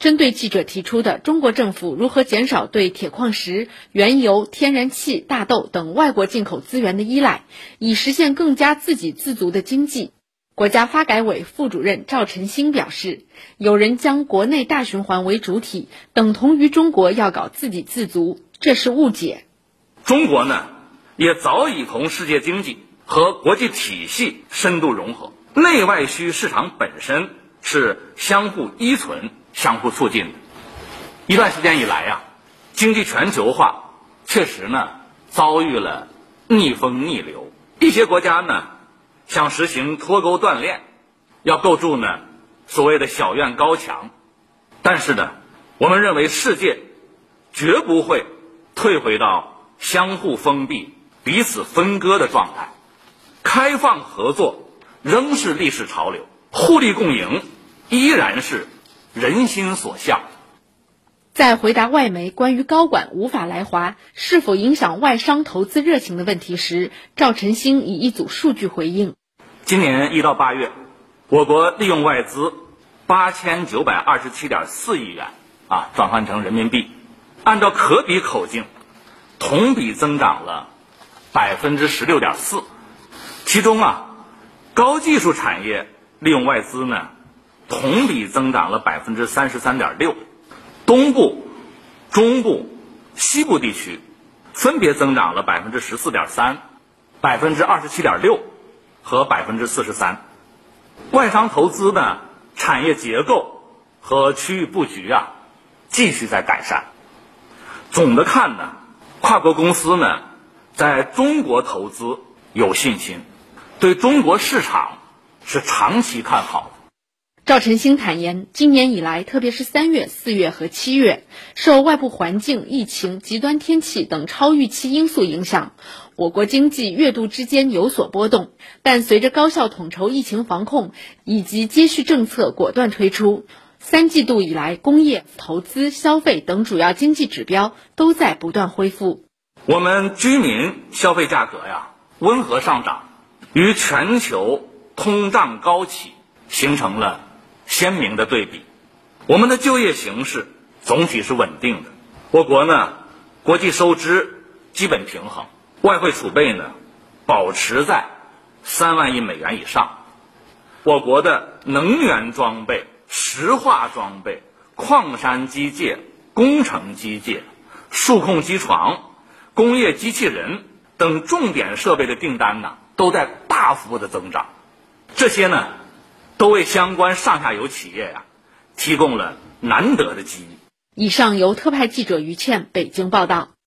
针对记者提出的中国政府如何减少对铁矿石、原油、天然气、大豆等外国进口资源的依赖，以实现更加自给自足的经济，国家发改委副主任赵晨星表示，有人将国内大循环为主体，等同于中国要搞自给自足，这是误解。中国呢，也早已同世界经济和国际体系深度融合，内外需市场本身是相互依存。相互促进的。一段时间以来呀，经济全球化确实呢遭遇了逆风逆流。一些国家呢想实行脱钩断链，要构筑呢所谓的小院高墙。但是呢，我们认为世界绝不会退回到相互封闭、彼此分割的状态。开放合作仍是历史潮流，互利共赢依然是。人心所向。在回答外媒关于高管无法来华是否影响外商投资热情的问题时，赵晨星以一组数据回应：今年一到八月，我国利用外资八千九百二十七点四亿元，啊，转换成人民币，按照可比口径，同比增长了百分之十六点四。其中啊，高技术产业利用外资呢。同比增长了百分之三十三点六，东部、中部、西部地区分别增长了百分之十四点三、百分之二十七点六和百分之四十三。外商投资呢，产业结构和区域布局啊，继续在改善。总的看呢，跨国公司呢，在中国投资有信心，对中国市场是长期看好。赵晨星坦言，今年以来，特别是三月、四月和七月，受外部环境、疫情、极端天气等超预期因素影响，我国经济月度之间有所波动。但随着高效统筹疫情防控以及接续政策果断推出，三季度以来，工业、投资、消费等主要经济指标都在不断恢复。我们居民消费价格呀，温和上涨，与全球通胀高企形成了。鲜明的对比，我们的就业形势总体是稳定的。我国呢，国际收支基本平衡，外汇储备呢保持在三万亿美元以上。我国的能源装备、石化装备、矿山机械、工程机械、数控机床、工业机器人等重点设备的订单呢，都在大幅的增长。这些呢。都为相关上下游企业呀提供了难得的机遇。以上由特派记者于倩北京报道。